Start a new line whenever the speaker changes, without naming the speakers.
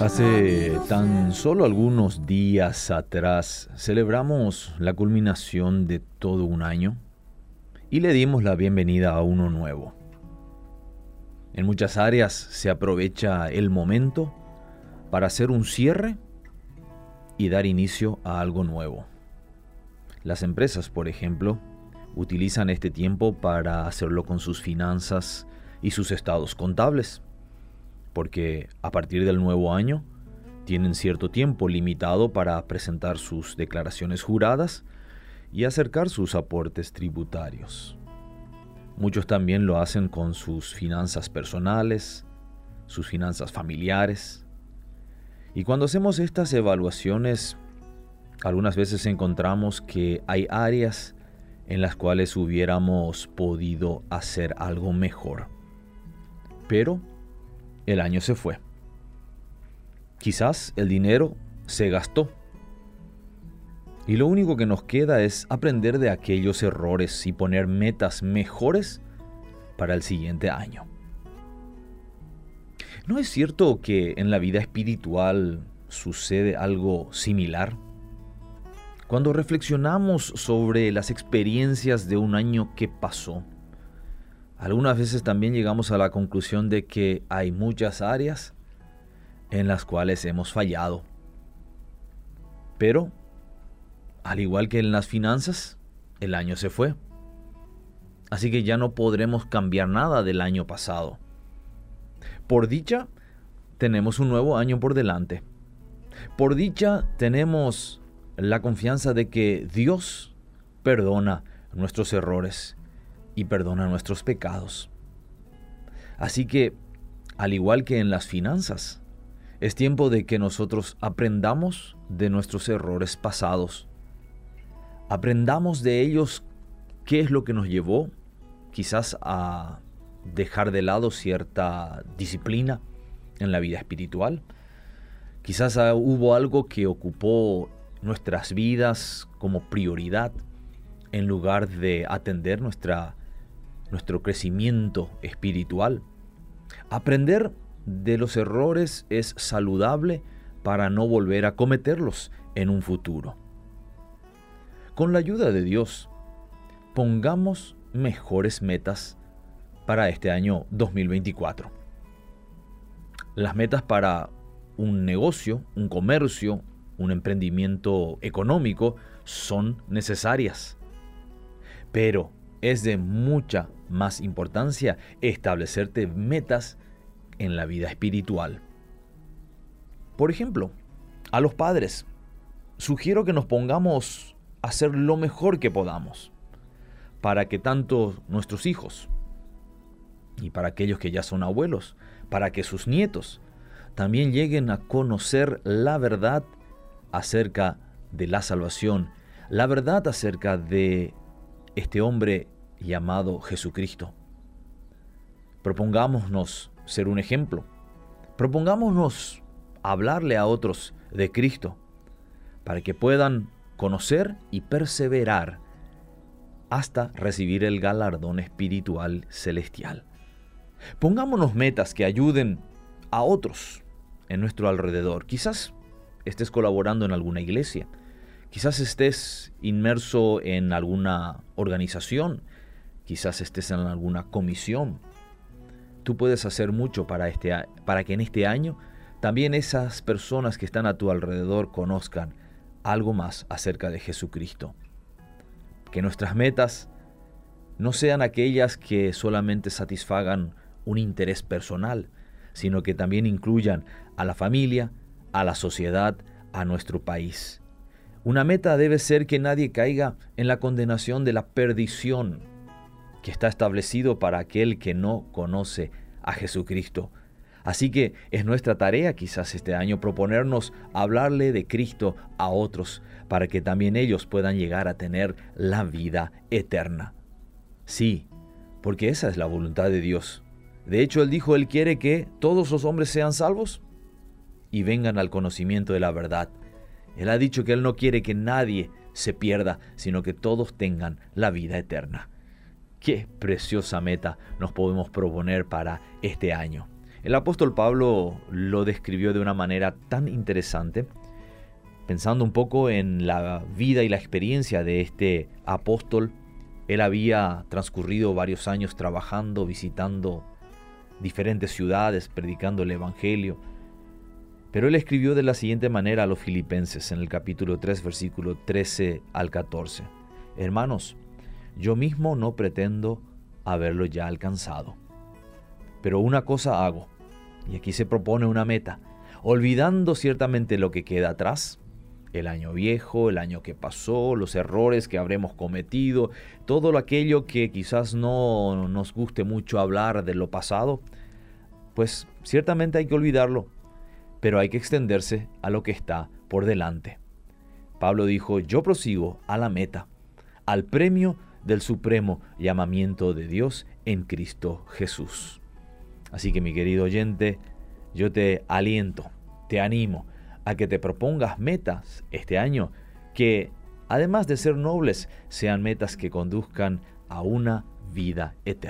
Hace tan solo algunos días atrás celebramos la culminación de todo un año y le dimos la bienvenida a uno nuevo. En muchas áreas se aprovecha el momento para hacer un cierre y dar inicio a algo nuevo. Las empresas, por ejemplo, utilizan este tiempo para hacerlo con sus finanzas y sus estados contables porque a partir del nuevo año tienen cierto tiempo limitado para presentar sus declaraciones juradas y acercar sus aportes tributarios. Muchos también lo hacen con sus finanzas personales, sus finanzas familiares. Y cuando hacemos estas evaluaciones, algunas veces encontramos que hay áreas en las cuales hubiéramos podido hacer algo mejor. Pero el año se fue. Quizás el dinero se gastó. Y lo único que nos queda es aprender de aquellos errores y poner metas mejores para el siguiente año. ¿No es cierto que en la vida espiritual sucede algo similar? Cuando reflexionamos sobre las experiencias de un año que pasó, algunas veces también llegamos a la conclusión de que hay muchas áreas en las cuales hemos fallado. Pero, al igual que en las finanzas, el año se fue. Así que ya no podremos cambiar nada del año pasado. Por dicha, tenemos un nuevo año por delante. Por dicha, tenemos la confianza de que Dios perdona nuestros errores y perdona nuestros pecados. Así que, al igual que en las finanzas, es tiempo de que nosotros aprendamos de nuestros errores pasados. Aprendamos de ellos qué es lo que nos llevó quizás a dejar de lado cierta disciplina en la vida espiritual. Quizás hubo algo que ocupó nuestras vidas como prioridad en lugar de atender nuestra nuestro crecimiento espiritual. Aprender de los errores es saludable para no volver a cometerlos en un futuro. Con la ayuda de Dios, pongamos mejores metas para este año 2024. Las metas para un negocio, un comercio, un emprendimiento económico son necesarias. Pero es de mucha más importancia establecerte metas en la vida espiritual. Por ejemplo, a los padres, sugiero que nos pongamos a hacer lo mejor que podamos para que tanto nuestros hijos y para aquellos que ya son abuelos, para que sus nietos también lleguen a conocer la verdad acerca de la salvación, la verdad acerca de este hombre llamado Jesucristo. Propongámonos ser un ejemplo. Propongámonos hablarle a otros de Cristo para que puedan conocer y perseverar hasta recibir el galardón espiritual celestial. Pongámonos metas que ayuden a otros en nuestro alrededor. Quizás estés colaborando en alguna iglesia, quizás estés inmerso en alguna organización, quizás estés en alguna comisión. Tú puedes hacer mucho para, este, para que en este año también esas personas que están a tu alrededor conozcan algo más acerca de Jesucristo. Que nuestras metas no sean aquellas que solamente satisfagan un interés personal, sino que también incluyan a la familia, a la sociedad, a nuestro país. Una meta debe ser que nadie caiga en la condenación de la perdición, que está establecido para aquel que no conoce a Jesucristo. Así que es nuestra tarea quizás este año proponernos hablarle de Cristo a otros para que también ellos puedan llegar a tener la vida eterna. Sí, porque esa es la voluntad de Dios. De hecho, Él dijo, Él quiere que todos los hombres sean salvos y vengan al conocimiento de la verdad. Él ha dicho que Él no quiere que nadie se pierda, sino que todos tengan la vida eterna. Qué preciosa meta nos podemos proponer para este año. El apóstol Pablo lo describió de una manera tan interesante, pensando un poco en la vida y la experiencia de este apóstol. Él había transcurrido varios años trabajando, visitando diferentes ciudades, predicando el Evangelio. Pero él escribió de la siguiente manera a los filipenses en el capítulo 3, versículo 13 al 14. Hermanos, yo mismo no pretendo haberlo ya alcanzado. Pero una cosa hago, y aquí se propone una meta, olvidando ciertamente lo que queda atrás, el año viejo, el año que pasó, los errores que habremos cometido, todo aquello que quizás no nos guste mucho hablar de lo pasado, pues ciertamente hay que olvidarlo, pero hay que extenderse a lo que está por delante. Pablo dijo, yo prosigo a la meta, al premio del supremo llamamiento de Dios en Cristo Jesús. Así que mi querido oyente, yo te aliento, te animo a que te propongas metas este año que, además de ser nobles, sean metas que conduzcan a una vida eterna.